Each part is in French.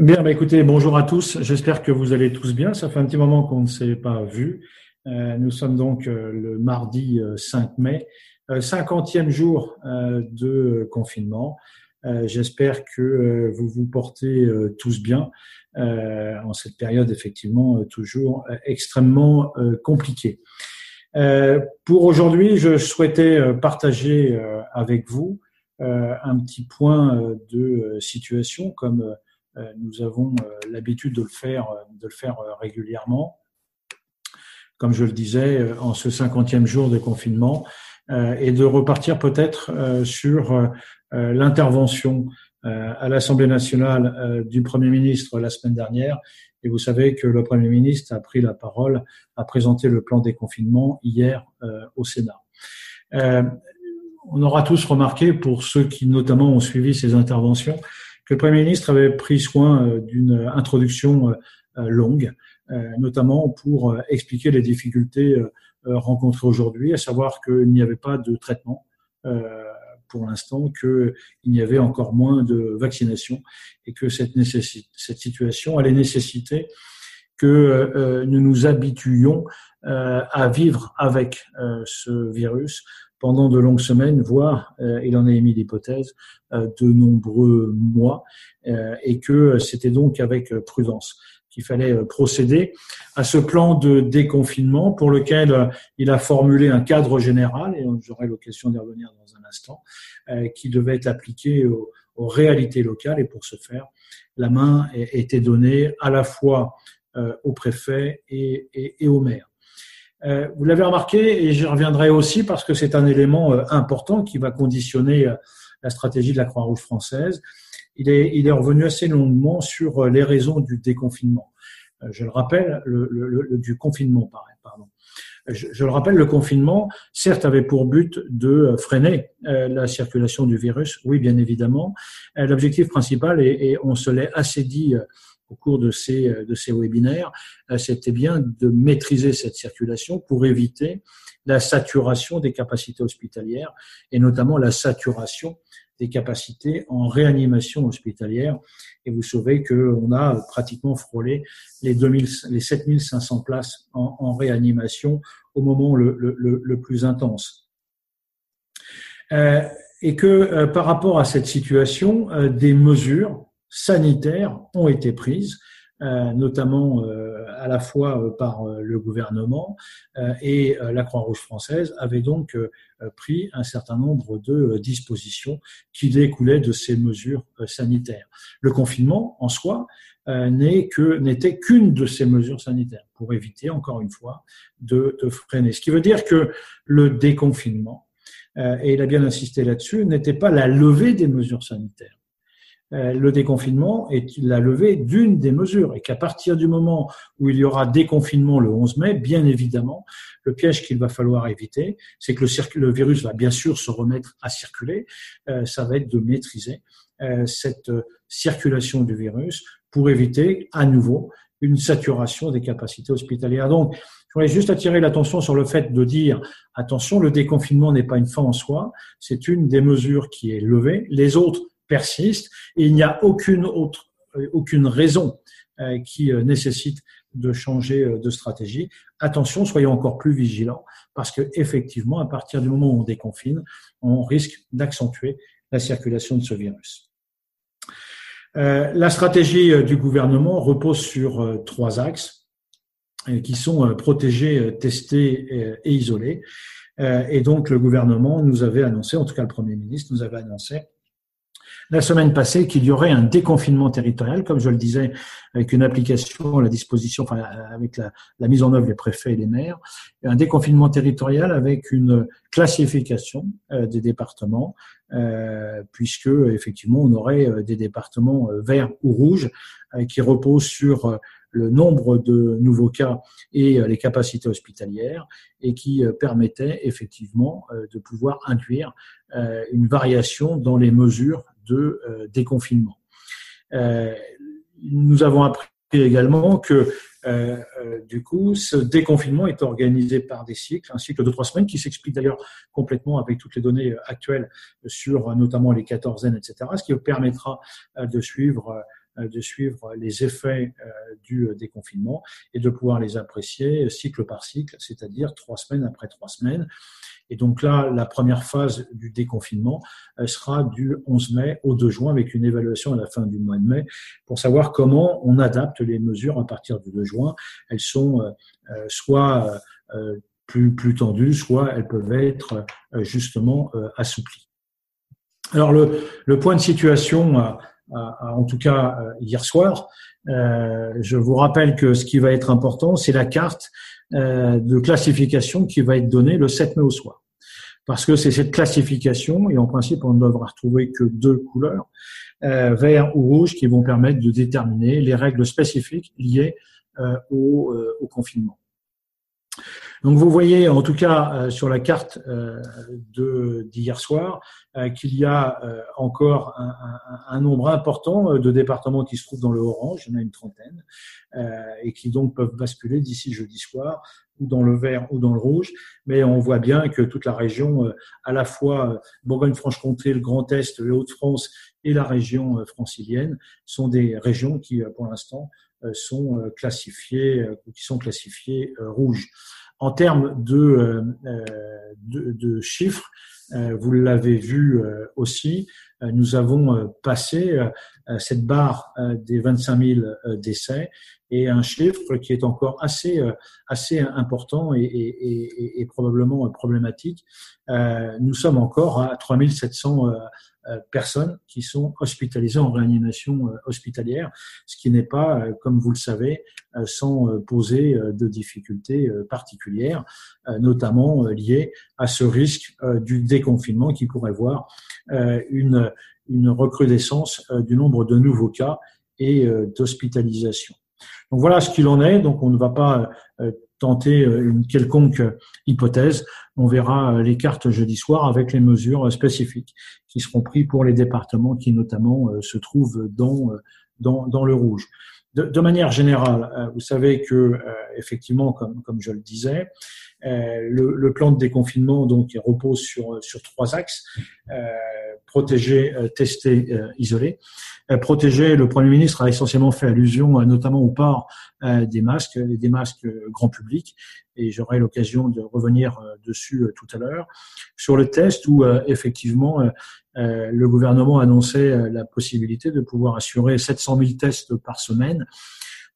Bien, bah écoutez, bonjour à tous. J'espère que vous allez tous bien. Ça fait un petit moment qu'on ne s'est pas vu. Euh, nous sommes donc euh, le mardi 5 euh, mai, cinquantième jour de confinement. J'espère que vous vous portez tous bien en cette période effectivement toujours extrêmement compliquée. Pour aujourd'hui, je souhaitais partager avec vous un petit point de situation comme euh, nous avons euh, l'habitude de le faire, euh, de le faire régulièrement. Comme je le disais, en ce cinquantième jour de confinement, et de repartir peut-être sur l'intervention à l'Assemblée nationale du Premier ministre la semaine dernière. Et vous savez que le Premier ministre a pris la parole, a présenté le plan des confinements hier au Sénat. on aura tous remarqué, pour ceux qui notamment ont suivi ces interventions, le Premier ministre avait pris soin euh, d'une introduction euh, longue, euh, notamment pour expliquer les difficultés rencontrées aujourd'hui, à savoir qu'il n'y avait pas de traitement pour l'instant, qu'il n'y avait encore moins de vaccination et que cette situation allait nécessiter que nous nous habituions à vivre avec ce virus pendant de longues semaines, voire, euh, il en a émis l'hypothèse, euh, de nombreux mois, euh, et que c'était donc avec prudence qu'il fallait procéder à ce plan de déconfinement pour lequel il a formulé un cadre général, et j'aurai l'occasion d'y revenir dans un instant, qui devait être appliqué aux, réalités locales, et pour ce faire, la main était donnée à la fois au préfet et, et, et au maire. Euh, vous l'avez remarqué, et j'y reviendrai aussi parce que c'est un élément euh, important qui va conditionner euh, la stratégie de la Croix-Rouge française. Il est, il est revenu assez longuement sur les raisons du déconfinement. Je le rappelle, le, le, du confinement, pardon. Je, je, le rappelle, le confinement, certes, avait pour but de freiner la circulation du virus, oui, bien évidemment. L'objectif principal, et, et on se l'est assez dit au cours de ces, euh, de ces webinaires, euh, c'était bien de maîtriser cette circulation pour éviter la saturation des capacités hospitalières et notamment la saturation des capacités en réanimation hospitalière. Et vous savez qu'on a pratiquement frôlé les, 2000, les 7500 places en, réanimation au moment le, plus intense. Euh, et que par rapport à cette situation, des mesures sanitaires ont été prises, euh, notamment euh, à la fois euh, par le gouvernement et la Croix-Rouge française avait donc pris un certain nombre de dispositions qui découlaient de ces mesures sanitaires. Le confinement en soi n'est que n'était qu'une de ces mesures sanitaires pour éviter encore une fois de, de freiner. Ce qui veut dire que le déconfinement, et il a bien insisté là-dessus, n'était pas la levée des mesures sanitaires le déconfinement est la levée d'une des mesures et qu'à partir du moment où il y aura déconfinement le 11 mai, bien évidemment, le piège qu'il va falloir éviter, c'est que le, virus va bien sûr se remettre à circuler. Euh, ça va être de maîtriser euh, cette circulation du virus pour éviter à nouveau une saturation des capacités hospitalières. Donc, je voudrais juste attirer l'attention sur le fait de dire, attention, le déconfinement n'est pas une fin en soi, c'est une des mesures qui est levée. Les autres persiste et il n'y a aucune autre, euh, aucune raison euh, qui euh, nécessite de changer de stratégie. Attention, soyons encore plus vigilants parce que effectivement, à partir du moment où on déconfine, on risque d'accentuer la circulation de ce virus. la stratégie du gouvernement repose sur trois axes qui sont protégés, testés et isolés. Et donc le gouvernement nous avait annoncé, en tout cas le Premier ministre nous avait annoncé la semaine passée qu'il y aurait un déconfinement territorial, comme je le disais, avec une application la disposition, enfin, avec la, mise en œuvre des préfets et des maires, un déconfinement territorial avec une classification euh, des départements, euh, puisque effectivement on aurait euh, des départements verts ou rouges qui reposent sur le nombre de nouveaux cas et les capacités hospitalières et qui permettaient effectivement de pouvoir induire une variation dans les mesures de euh, déconfinement. Euh, nous avons appris également que euh, du coup, ce déconfinement est organisé par des cycles, un cycle de trois semaines qui s'explique d'ailleurs complètement avec toutes les données actuelles sur notamment les quatorzaines, etc., ce qui permettra de suivre de suivre les effets du déconfinement et de pouvoir les apprécier cycle par cycle, c'est-à-dire trois semaines après trois semaines. Et donc là, la première phase du déconfinement sera du 11 mai au 2 juin avec une évaluation à la fin du mois de mai pour savoir comment on adapte les mesures à partir du 2 juin. Elles sont euh, soit euh, plus, plus tendues, soit elles peuvent être euh, justement assouplies. Alors le, le point de situation, en tout cas hier soir, je vous rappelle que ce qui va être important, c'est la carte de classification qui va être donnée le 7 mai au soir parce que c'est cette classification, et en principe on ne devra retrouver que deux couleurs, euh, vert ou rouge, qui vont permettre de déterminer les règles spécifiques liées euh, au, euh, au, confinement. Donc vous voyez en tout cas euh, sur la carte d'hier soir qu'il y a encore un, nombre important de départements qui se trouvent dans le orange, il y en a une trentaine, et qui donc peuvent basculer d'ici jeudi soir ou dans le vert ou dans le rouge, mais on voit bien que toute la région, à la fois Bourgogne-Franche-Comté, le Grand Est, les Hauts-de-France et la région francilienne, sont des régions qui, pour l'instant, euh, sont euh, classifiés, euh, qui sont classifiés rouges. En termes de, de, de chiffres, vous l'avez vu aussi, nous avons passé cette barre des 25 000 décès et un chiffre qui est encore assez assez important et, et, et, et probablement problématique. Nous sommes encore à 3 700 euh, personnes qui sont hospitalisées en réanimation euh, hospitalière, ce qui n'est pas, euh, comme vous le savez, sans poser de difficultés particulières, notamment liées à ce risque du déconfinement qui pourrait voir une, une recrudescence du nombre de nouveaux cas et d'hospitalisation. Donc voilà ce qu'il en est. Donc on ne va pas tenter une quelconque hypothèse. On verra les cartes jeudi soir avec les mesures spécifiques qui seront prises pour les départements qui notamment se trouvent dans, dans, dans le rouge. De, de, manière générale, vous savez que effectivement, comme, comme je le disais, le, le, plan de déconfinement donc repose sur sur trois axes protéger, tester, isoler. Euh, protéger, le Premier ministre a essentiellement fait allusion euh, notamment au port euh, des masques, des masques grand public, et j'aurai l'occasion de revenir dessus tout à l'heure. Sur le test où effectivement le gouvernement a annoncé la possibilité de pouvoir assurer 700 000 tests par semaine.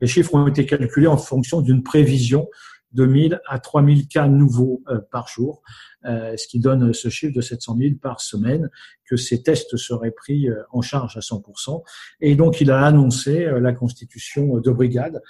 Les chiffres ont été calculés en fonction d'une prévision 2000 à 3000 cas nouveaux euh, par jour, euh, ce qui donne ce chiffre de 700 000 par semaine, que ces tests seraient pris euh, en charge à 100%. Et donc, il a annoncé la constitution de brigades,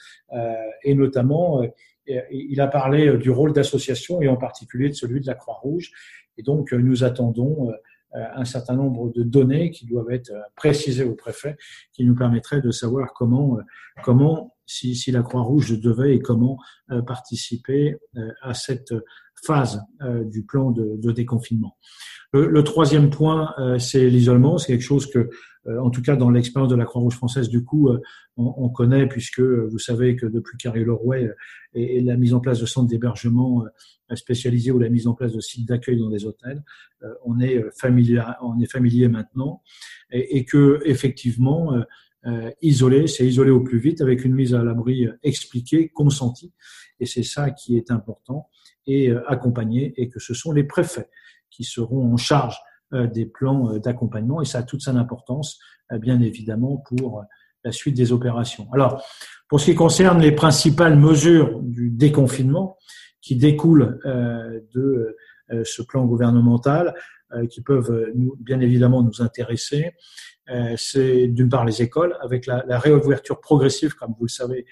et notamment, il a parlé du rôle d'association, et en particulier de celui de la Croix-Rouge. Et donc, nous attendons un certain nombre de données qui doivent être précisées au préfet, qui nous permettraient de savoir comment, comment si, si la Croix-Rouge devait et comment euh, participer euh, à cette phase euh, du plan de, de déconfinement. Le, le, troisième point, c'est l'isolement. C'est quelque chose que, en tout cas dans l'expérience de la Croix-Rouge française, du coup, on, on, connaît puisque vous savez que depuis Carrie Leroy et, la mise en place de centres d'hébergement spécialisés ou la mise en place de sites d'accueil dans des hôtels, on est familier, on est familier maintenant. Et, et que effectivement euh, c'est isolé au plus vite avec une mise à l'abri expliquée, consentie, et c'est ça qui est important, et euh, accompagné, et que ce sont les préfets qui seront en charge euh, des plans d'accompagnement, et ça a toute son importance, bien évidemment, pour la suite des opérations. Alors, pour ce qui concerne les principales mesures du déconfinement qui découlent de ce plan gouvernemental, qui peuvent bien évidemment nous intéresser, euh, c'est d'une part les écoles, avec la, réouverture progressive, comme vous le savez,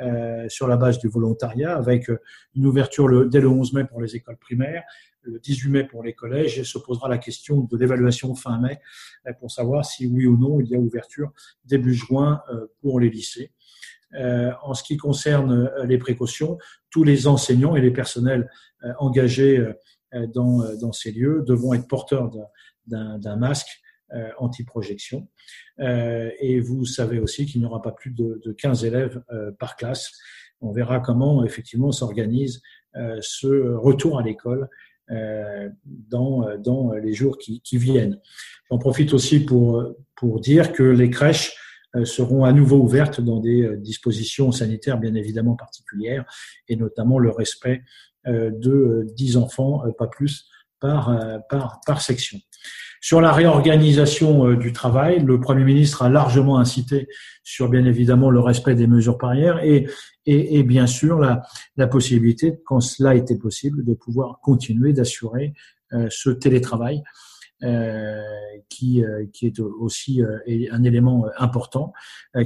euh, sur la base du volontariat, avec euh, une ouverture dès le 11 mai pour les écoles primaires, le 18 mai pour les collèges, et se posera la question de l'évaluation fin mai euh, pour savoir si oui ou non il y a ouverture début juin pour les lycées. Euh, en ce qui concerne les précautions, tous les enseignants et les personnels engagés dans, ces lieux devront être porteurs d'un masque euh, anti-projection. Euh, et vous savez aussi qu'il n'y aura pas plus de, de 15 élèves euh, par classe. On verra comment effectivement s'organise ce retour à l'école dans, dans les jours qui, qui viennent. J'en profite aussi pour, pour dire que les crèches seront à nouveau ouvertes dans des dispositions sanitaires bien évidemment particulières et notamment le respect de 10 enfants, pas plus, par, par, par section. Sur la réorganisation du travail, le Premier ministre a largement incité sur bien évidemment le respect des mesures barrières et, et, bien sûr la, possibilité, quand cela était possible, de pouvoir continuer d'assurer euh, ce télétravail euh, qui, euh, qui est aussi un élément important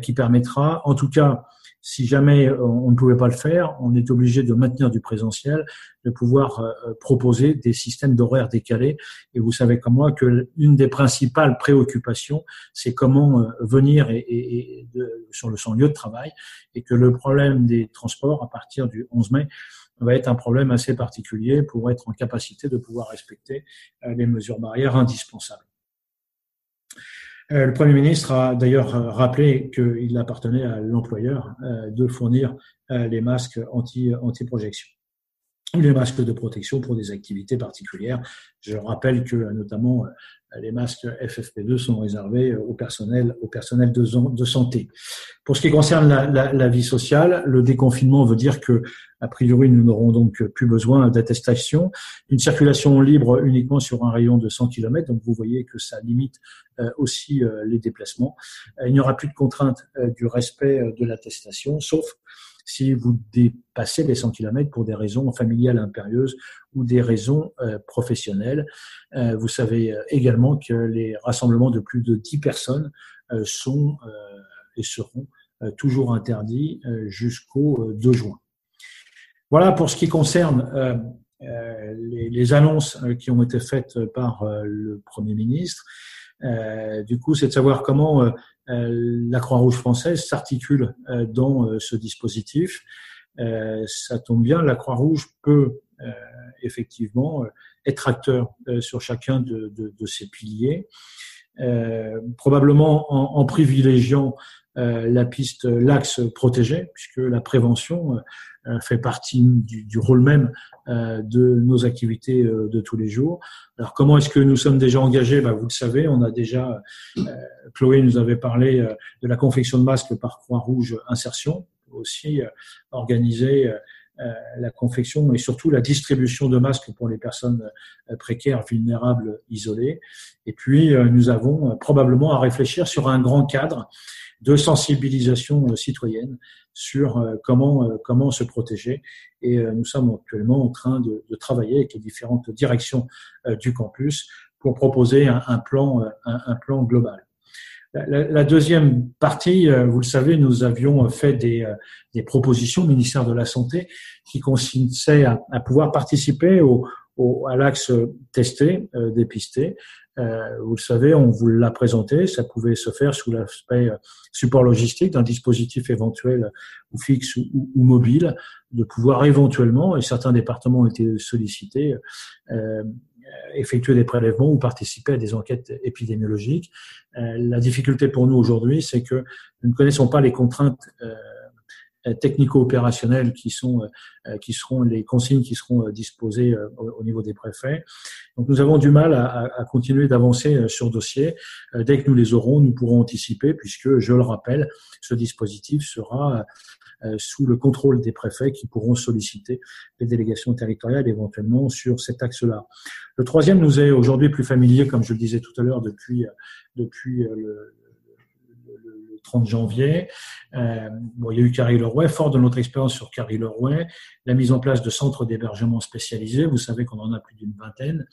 qui permettra, en tout cas, si jamais on ne pouvait pas le faire, on est obligé de maintenir du présentiel, de pouvoir proposer des systèmes d'horaires décalés. Et vous savez comme moi que l'une des principales préoccupations, c'est comment venir et, et, sur le son lieu de travail, et que le problème des transports à partir du 11 mai va être un problème assez particulier pour être en capacité de pouvoir respecter euh, les mesures barrières indispensables. Euh, le Premier ministre a d'ailleurs rappelé qu'il appartenait à l'employeur euh, de fournir les masques anti-projection ou les masques de protection pour des activités particulières. Je rappelle que notamment les masques FFP2 sont réservés au personnel, au personnel de, santé. Pour ce qui concerne la, la, vie sociale, le déconfinement veut dire que, a priori, nous n'aurons donc plus besoin d'attestation. Une circulation libre uniquement sur un rayon de 100 km, donc vous voyez que ça limite euh, aussi euh, les déplacements. Euh, il n'y aura plus de contrainte du respect de l'attestation, sauf si vous dépassez les 100 km pour des raisons familiales impérieuses ou des raisons euh, professionnelles. Euh, vous savez euh, également que les rassemblements de plus de 10 personnes sont et seront toujours interdits jusqu'au 2 juin. Voilà pour ce qui concerne les, les, annonces qui ont été faites par le Premier ministre. Du coup, c'est de savoir comment euh, la Croix-Rouge française s'articule euh, dans euh, ce dispositif. ça tombe bien, la Croix- Rouge peut effectivement être acteur sur chacun de, ces piliers. probablement en, privilégiant la piste, l'axe protégé, puisque la prévention fait partie du, rôle même de nos activités de tous les jours. Alors comment est-ce que nous sommes déjà engagés? Ben, Vous le savez, on a déjà, Chloé nous avait parlé de la confection de masques par Croix-Rouge Insertion, aussi organiser la confection et surtout la distribution de masques pour les personnes précaires, vulnérables, isolées. Et puis, nous avons probablement à réfléchir sur un grand cadre de sensibilisation citoyenne sur euh, comment, euh, comment se protéger. Et euh, nous sommes actuellement en train de, travailler avec les différentes directions du campus pour proposer un, plan, un, plan global. La, deuxième partie, vous le savez, nous avions fait des, des propositions au ministère de la Santé qui consistaient à, à pouvoir participer au, au, à l'axe testé, euh, dépisté, euh, vous le savez, on vous l'a présenté, ça pouvait se faire sous l'aspect euh, support logistique d'un dispositif éventuel ou fixe ou, mobile, de pouvoir éventuellement, et certains départements ont été sollicités, euh, effectuer des prélèvements ou participer à des enquêtes épidémiologiques. la difficulté pour nous aujourd'hui, c'est que nous ne connaissons pas les contraintes euh, technico-opérationnels qui sont euh, qui seront les consignes qui seront euh, disposées au niveau des préfets. Donc nous avons du mal à, à continuer d'avancer sur dossier. Dès que nous les aurons, nous pourrons anticiper puisque je le rappelle, ce dispositif sera sous le contrôle des préfets qui pourront solliciter les délégations territoriales éventuellement sur cet axe-là. Le troisième nous est aujourd'hui plus familier, comme je le disais tout à l'heure, depuis, depuis le, 30 janvier. Euh, bon, il y a eu Carrie-Lerouet, fort de notre expérience sur Carrie-Lerouet, la mise en place de centres d'hébergement spécialisés, vous savez qu'on en a plus d'une vingtaine,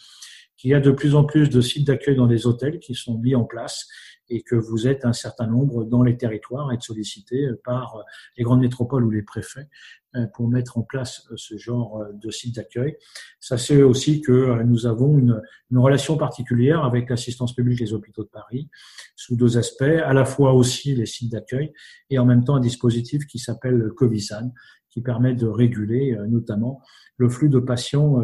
qu'il y a de plus en plus de sites d'accueil dans les hôtels qui sont mis en place et que vous êtes un certain nombre dans les territoires à être sollicités par les grandes métropoles ou les préfets euh, pour mettre en place euh, ce genre euh, de site d'accueil. Ça c'est aussi que nous avons une, une relation particulière avec l'assistance publique des hôpitaux de Paris sous deux aspects, à la fois aussi les sites d'accueil et en même temps un dispositif qui s'appelle Covisan qui permet de réguler notamment le flux de patients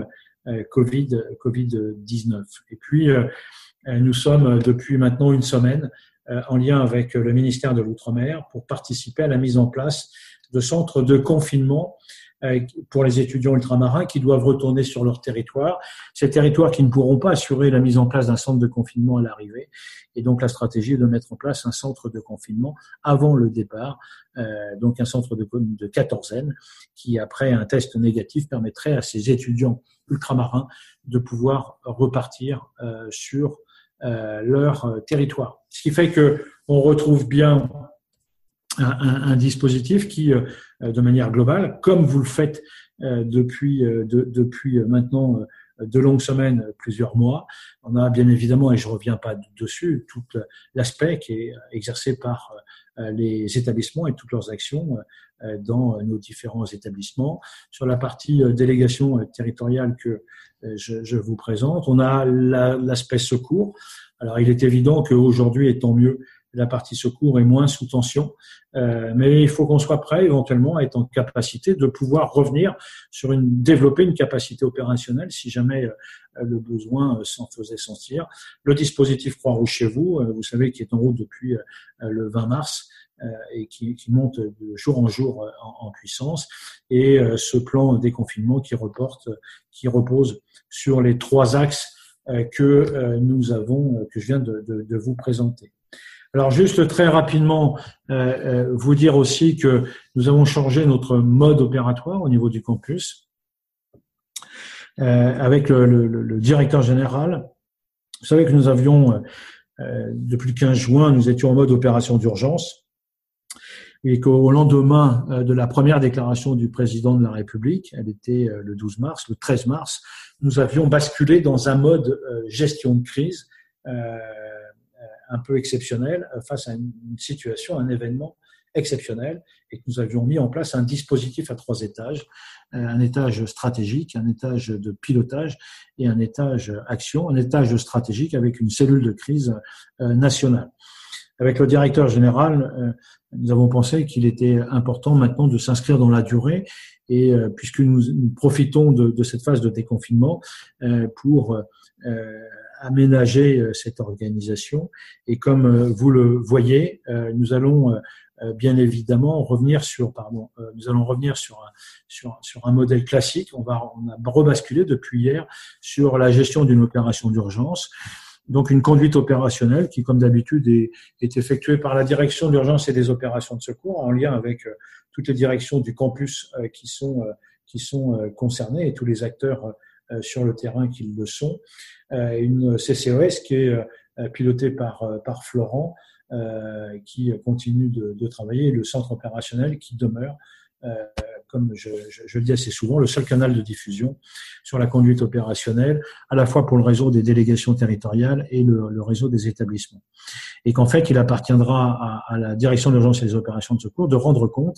Covid, Covid-19. Et puis, nous sommes depuis maintenant une semaine en lien avec le ministère de l'Outre-mer pour participer à la mise en place de centres de confinement pour les étudiants ultramarins qui doivent retourner sur leur territoire. Ces territoires qui ne pourront pas assurer la mise en place d'un centre de confinement à l'arrivée. Et donc la stratégie est de mettre en place un centre de confinement avant le départ, euh, donc un centre de, de quatorzaine qui, après un test négatif, permettrait à ces étudiants ultramarins de pouvoir repartir euh, sur euh, leur territoire. Ce qui fait que on retrouve bien un, un, dispositif qui, de manière globale, comme vous le faites depuis, de, depuis maintenant de longues semaines, plusieurs mois. On a bien évidemment, et je reviens pas dessus, tout l'aspect qui est exercé par euh, les établissements et toutes leurs actions euh, dans nos différents établissements. Sur la partie euh, délégation territoriale que je, je vous présente, on a l'aspect secours. Alors il est évident qu'aujourd'hui, et tant mieux, la partie secours est moins sous tension, euh, mais il faut qu'on soit prêt éventuellement à être en capacité de pouvoir revenir sur une développer une capacité opérationnelle si jamais euh, le besoin euh, s'en faisait sentir. Le dispositif Croix-Rouge chez vous, vous savez, qui est en route depuis le 20 mars et qui, qui, monte de jour en jour en, en puissance, et ce plan déconfinement qui reporte, qui repose sur les trois axes que nous avons, que je viens de, de, de vous présenter. Alors juste très rapidement, euh, euh, vous dire aussi que nous avons changé notre mode opératoire au niveau du campus euh, avec le, directeur général. Vous savez que nous avions, depuis le 15 juin, nous étions en mode opération d'urgence et qu'au lendemain de la première déclaration du président de la République, elle était le 12 mars, le 13 mars, nous avions basculé dans un mode gestion de crise un peu exceptionnel euh, face à une situation, un événement exceptionnel et que nous avions mis en place un dispositif à trois étages, euh, un étage stratégique, un étage de pilotage et un étage action, un étage stratégique avec une cellule de crise euh, nationale. Avec le directeur général, nous avons pensé qu'il était important maintenant de s'inscrire dans la durée et puisque nous, profitons de, de, cette phase de déconfinement pour aménager euh, cette organisation. Et comme euh, vous le voyez, euh, nous allons bien évidemment revenir sur pardon nous allons revenir sur un, sur, sur un modèle classique on va on a rebasculé depuis hier sur la gestion d'une opération d'urgence donc une conduite opérationnelle qui comme d'habitude est, est effectuée par la direction d'urgence et des opérations de secours en lien avec toutes les directions du campus qui sont qui sont concernées et tous les acteurs sur le terrain qui le sont euh, une CCOS qui est euh, pilotée par, euh, par Florent, qui continue de, de, travailler, le centre opérationnel qui demeure comme je, je, je, le dis assez souvent, le seul canal de diffusion sur la conduite opérationnelle, à la fois pour le réseau des délégations territoriales et le, le réseau des établissements. Et qu'en fait, il appartiendra à, à la direction d'urgence et des opérations de secours de rendre compte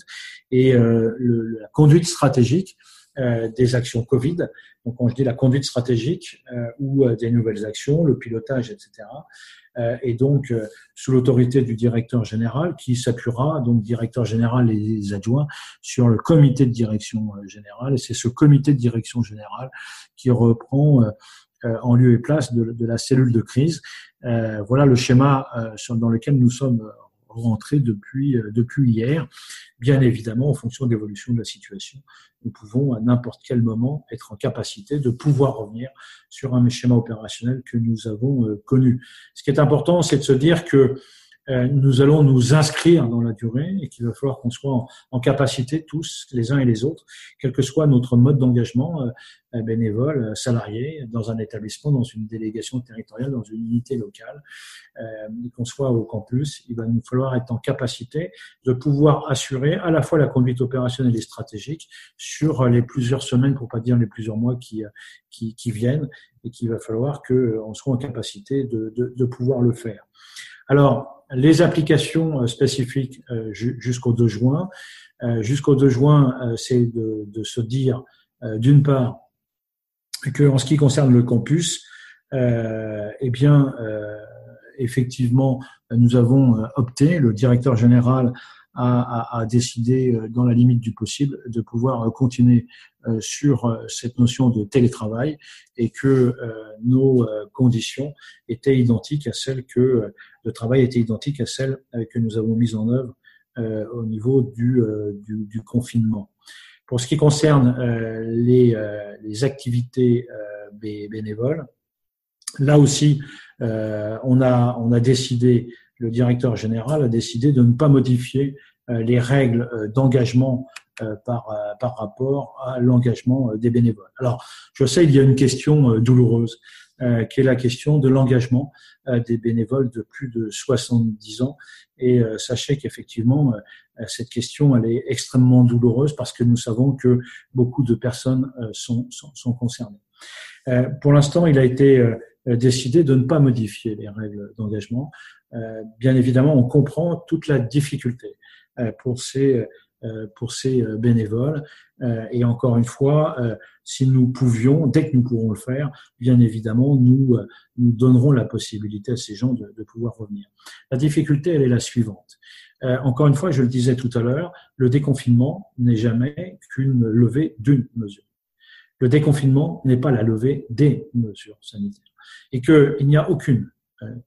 et euh, le, la conduite stratégique euh, des actions Covid. Donc, quand je dis la conduite stratégique euh, ou euh, des nouvelles actions, le pilotage, etc. et donc, sous l'autorité du directeur général qui s'appuiera, donc directeur général et les adjoints, sur le comité de direction générale. Et c'est ce comité de direction générale qui reprend en lieu et place de, de la cellule de crise. voilà le schéma dans lequel nous sommes rentrés depuis, depuis hier. Bien évidemment, en fonction de l'évolution de la situation, nous pouvons à n'importe quel moment être en capacité de pouvoir revenir sur un schéma opérationnel que nous avons euh, connu. Ce qui est important, c'est de se dire que euh, nous allons nous inscrire dans la durée et qu'il va falloir qu'on soit en, capacité tous, les uns et les autres, quel que soit notre mode d'engagement, euh, bénévole, euh, salarié, dans un établissement, dans une délégation territoriale, dans une unité locale, qu'on soit au campus, il va nous falloir être en capacité de pouvoir assurer à la fois la conduite opérationnelle et stratégique sur les plusieurs semaines, pour pas dire les plusieurs mois qui, qui, qui viennent, et qu'il va falloir qu'on soit en capacité de, de, de pouvoir le faire. Alors, les applications euh, spécifiques euh, jusqu'au 2 juin. Euh, jusqu'au 2 juin, c'est de, de, se dire, d'une part, que en ce qui concerne le campus, eh bien, effectivement, nous avons opté, le directeur général a, a, décidé, euh, dans la limite du possible, de pouvoir euh, continuer euh, sur cette notion de télétravail et que nos conditions étaient identiques à celles que le travail était identique à celles que nous avons mises en œuvre au niveau du, du, du confinement. Pour ce qui concerne les, les activités bénévoles, là aussi, on a on a décidé, le directeur général a décidé de ne pas modifier les règles d'engagement par, par rapport à l'engagement des bénévoles. Alors, je sais, il y a une question douloureuse euh, qui est la question de l'engagement euh, des bénévoles de plus de 70 ans. Et euh, sachez qu'effectivement, cette question, elle est extrêmement douloureuse parce que nous savons que beaucoup de personnes sont, sont, sont concernées. Pour l'instant, il a été décidé de ne pas modifier les règles d'engagement. Bien évidemment, on comprend toute la difficulté pour ces euh, pour ces euh, bénévoles. Euh, et encore une fois, si nous pouvions, dès que nous pourrons le faire, bien évidemment, nous, nous donnerons la possibilité à ces gens de, de pouvoir revenir. La difficulté, elle est la suivante. encore une fois, je le disais tout à l'heure, le déconfinement n'est jamais qu'une levée d'une mesure. Le déconfinement n'est pas la levée des mesures sanitaires. Et qu'il n'y a aucune euh,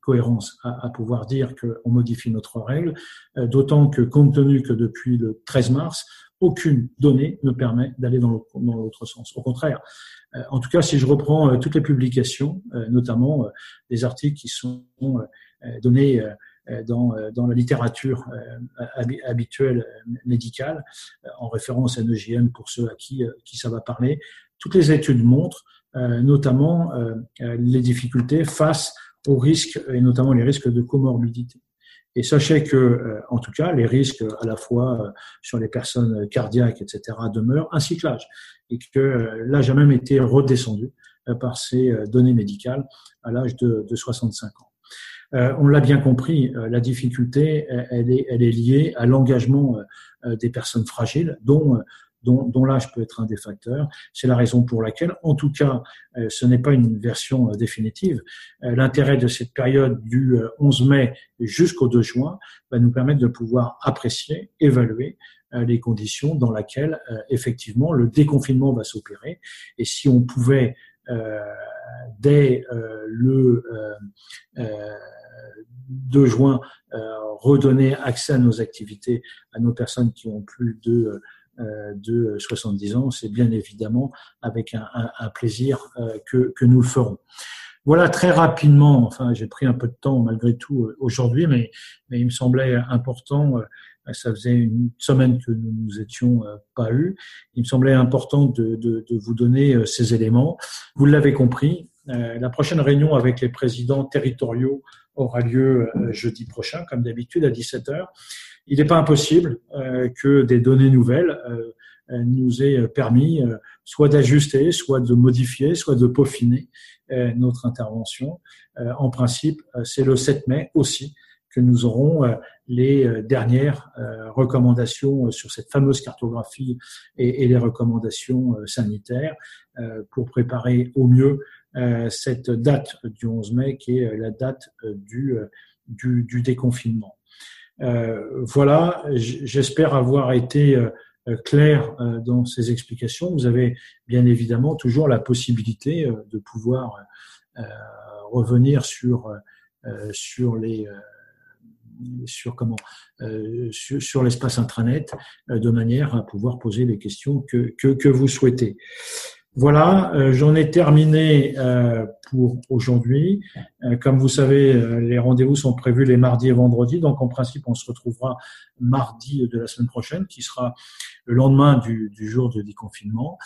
cohérence à, à, pouvoir dire qu'on modifie notre règle, euh, d'autant que compte tenu que depuis le 13 mars, aucune donnée ne permet d'aller dans l'autre sens. Au contraire, euh, en tout cas, si je reprends toutes les publications, notamment des articles qui sont donnés dans, dans la littérature habituelle médicale, en référence à NEJM pour ceux à qui, qui ça va parler, toutes les études montrent notamment les difficultés face aux risques, et notamment les risques de comorbidité. Et sachez que, euh, en tout cas, les risques à la fois euh, sur les personnes cardiaques, etc., demeurent, ainsi que l'âge. Et que euh, l'âge a même été redescendu par ces données médicales à l'âge de, de, 65 ans. on l'a bien compris, la difficulté, elle est, elle est liée à l'engagement des personnes fragiles, dont dont, dont l'âge peut être un des facteurs. C'est la raison pour laquelle, en tout cas, euh, ce n'est pas une version euh, définitive. Euh, l'intérêt de cette période du 11 mai jusqu'au 2 juin va nous permettre de pouvoir apprécier, évaluer les conditions dans lesquelles effectivement le déconfinement va s'opérer. Et si on pouvait dès le 2 juin redonner accès à nos activités à nos personnes qui ont plus de de 70 ans, c'est bien évidemment avec un, plaisir euh, que, que, nous le ferons. Voilà très rapidement, enfin j'ai pris un peu de temps malgré tout euh, aujourd'hui, mais, mais il me semblait important, ça faisait une semaine que nous nous étions pas eus, il me semblait important de, de, de vous donner ces éléments. Vous l'avez compris, la prochaine réunion avec les présidents territoriaux aura lieu jeudi prochain, comme d'habitude, à 17h il n'est pas impossible euh, que des données nouvelles euh, euh, nous aient permis soit d'ajuster, soit de modifier, soit de peaufiner notre intervention. en principe, c'est le 7 mai aussi que nous aurons les dernières recommandations sur cette fameuse cartographie et, les recommandations sanitaires pour préparer au mieux cette date du 11 mai qui est la date du, du déconfinement. Euh, voilà, j'espère avoir été euh, clair euh, dans ces explications. Vous avez bien évidemment toujours la possibilité de pouvoir revenir sur sur les sur comment sur, l'espace intranet de manière à pouvoir poser les questions que, que, que vous souhaitez. Voilà, euh, j'en ai terminé euh, pour aujourd'hui. Euh, comme vous savez, les rendez-vous sont prévus les mardis et vendredis, donc en principe, on se retrouvera mardi de la semaine prochaine, qui sera le lendemain du, jour de déconfinement.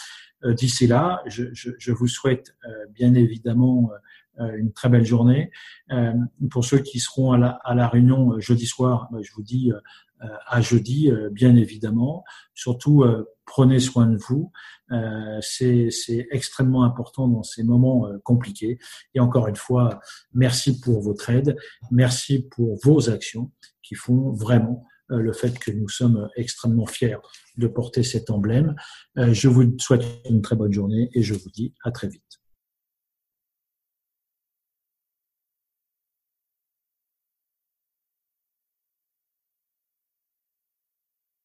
D'ici là, je, vous souhaite bien évidemment une très belle journée. pour ceux qui seront à la, à la réunion jeudi soir, je vous dis à jeudi, bien évidemment. Surtout, prenez soin de vous. Euh, c'est extrêmement important dans ces moments euh, compliqués. Et encore une fois, merci pour votre aide, merci pour vos actions qui font vraiment euh, le fait que nous sommes extrêmement fiers de porter cet emblème. Je vous souhaite une très bonne journée et je vous dis à très vite.